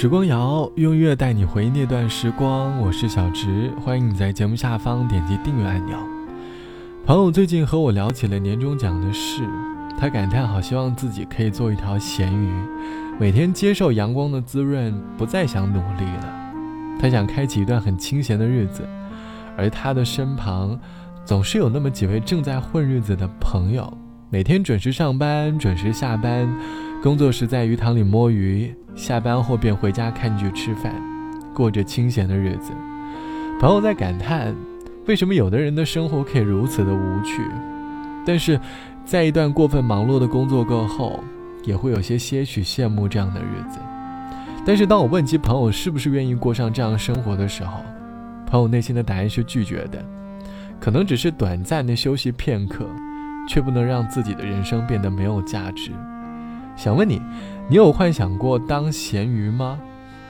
时光谣用音乐带你回忆那段时光，我是小植，欢迎你在节目下方点击订阅按钮。朋友最近和我聊起了年终奖的事，他感叹好希望自己可以做一条咸鱼，每天接受阳光的滋润，不再想努力了。他想开启一段很清闲的日子，而他的身旁总是有那么几位正在混日子的朋友，每天准时上班，准时下班。工作时在鱼塘里摸鱼，下班后便回家看剧吃饭，过着清闲的日子。朋友在感叹，为什么有的人的生活可以如此的无趣？但是，在一段过分忙碌的工作过后，也会有些些许羡慕这样的日子。但是，当我问及朋友是不是愿意过上这样生活的时候，朋友内心的答案是拒绝的。可能只是短暂的休息片刻，却不能让自己的人生变得没有价值。想问你，你有幻想过当咸鱼吗？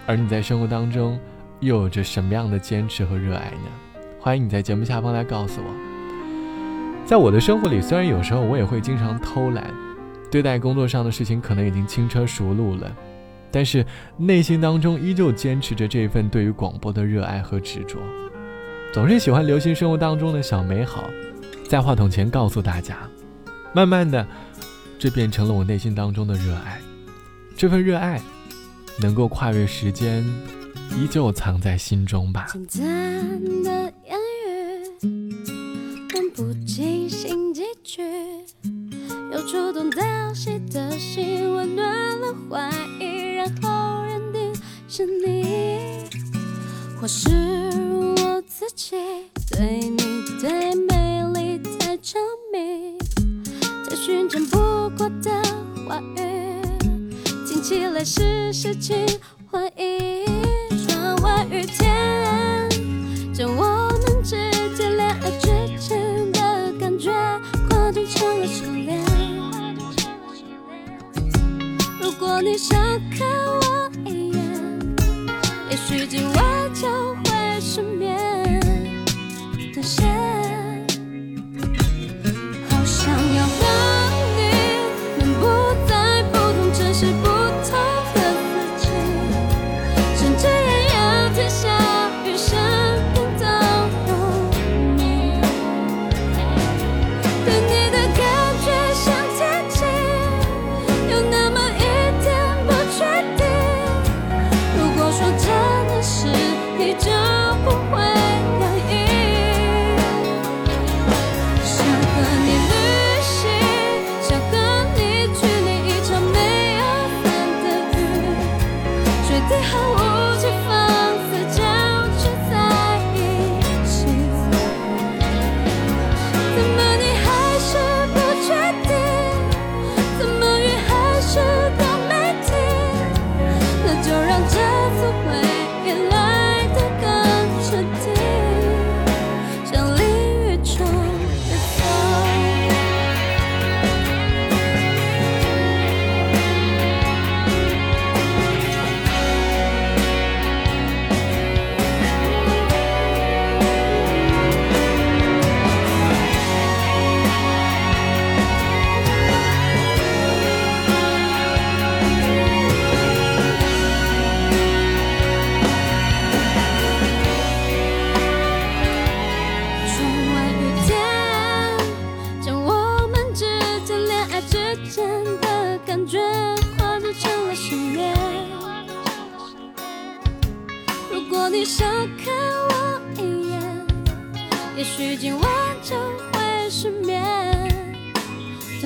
而你在生活当中又有着什么样的坚持和热爱呢？欢迎你在节目下方来告诉我。在我的生活里，虽然有时候我也会经常偷懒，对待工作上的事情可能已经轻车熟路了，但是内心当中依旧坚持着这份对于广播的热爱和执着，总是喜欢留心生活当中的小美好，在话筒前告诉大家，慢慢的。这变成了我内心当中的热爱，这份热爱能够跨越时间，依旧藏在心中吧。简单的言语，能不进行几句，有触动到谁的心，温暖了怀疑，然后认定是你，或是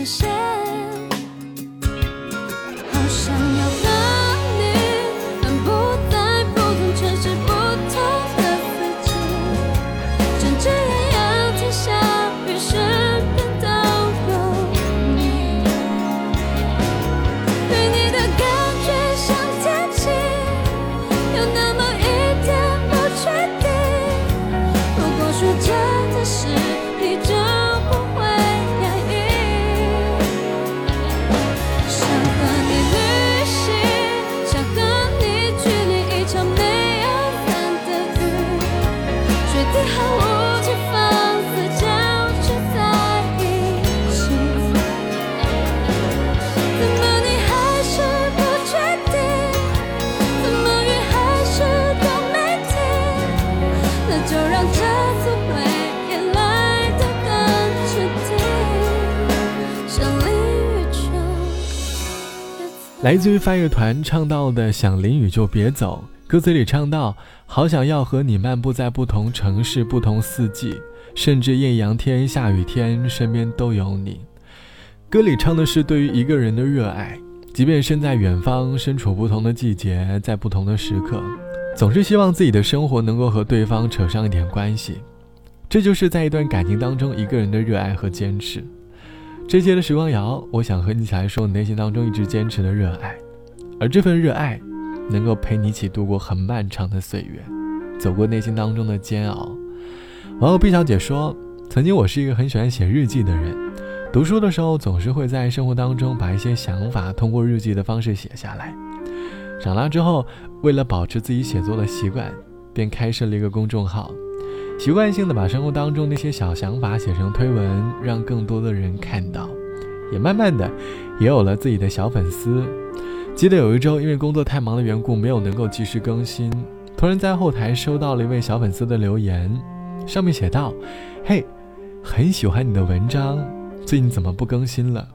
谢来自于翻乐团唱到的“想淋雨就别走”，歌词里唱到“好想要和你漫步在不同城市、不同四季，甚至艳阳天、下雨天，身边都有你。”歌里唱的是对于一个人的热爱，即便身在远方，身处不同的季节，在不同的时刻，总是希望自己的生活能够和对方扯上一点关系。这就是在一段感情当中一个人的热爱和坚持。这期的时光谣，我想和你一起来说你内心当中一直坚持的热爱，而这份热爱，能够陪你一起度过很漫长的岁月，走过内心当中的煎熬。网友毕小姐说：“曾经我是一个很喜欢写日记的人，读书的时候总是会在生活当中把一些想法通过日记的方式写下来。长大之后，为了保持自己写作的习惯，便开设了一个公众号。”习惯性的把生活当中那些小想法写成推文，让更多的人看到，也慢慢的也有了自己的小粉丝。记得有一周因为工作太忙的缘故，没有能够及时更新，突然在后台收到了一位小粉丝的留言，上面写道：“嘿，很喜欢你的文章，最近怎么不更新了？”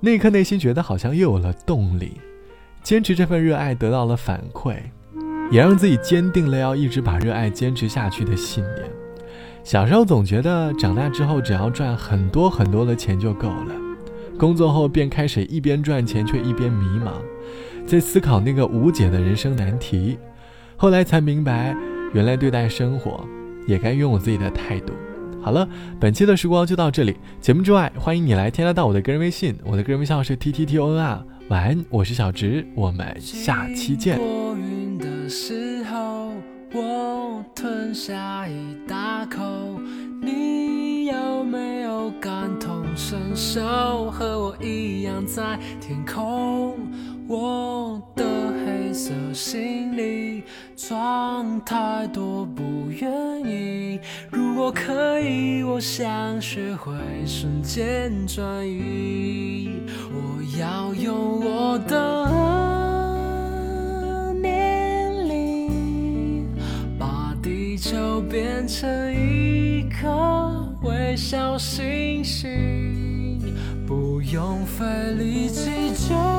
那一刻内心觉得好像又有了动力，坚持这份热爱得到了反馈。也让自己坚定了要一直把热爱坚持下去的信念。小时候总觉得长大之后只要赚很多很多的钱就够了，工作后便开始一边赚钱却一边迷茫，在思考那个无解的人生难题。后来才明白，原来对待生活也该拥有自己的态度。好了，本期的时光就到这里。节目之外，欢迎你来添加到我的个人微信，我的个人微信号是 t t t o n r。晚安，我是小直，我们下期见。时候，我吞下一大口。你有没有感同身受？和我一样在天空。我的黑色行李装太多，不愿意。如果可以，我想学会瞬间转移。我要用我的。爱就变成一颗微笑星星，不用费力气就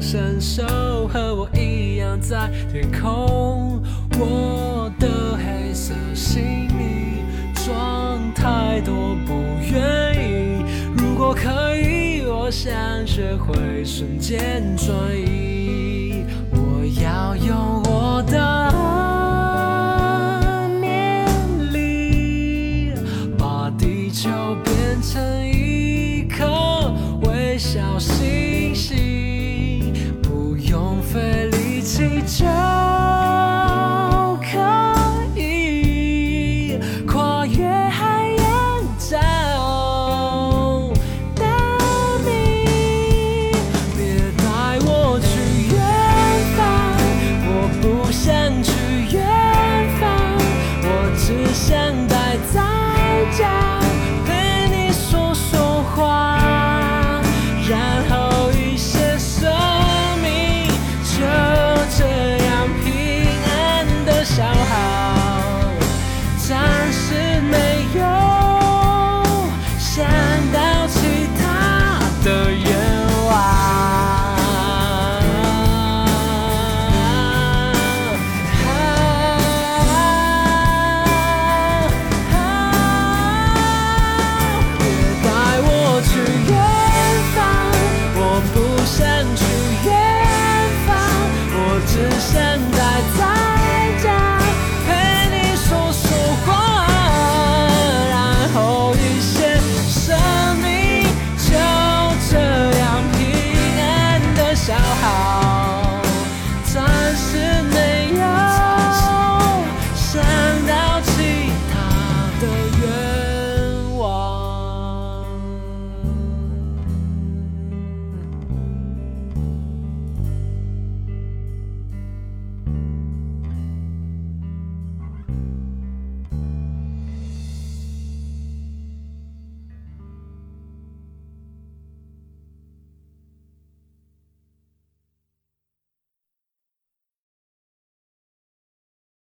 伸手和我一样在天空，我的黑色行李装太多，不愿意。如果可以，我想学会瞬间转移。我要用。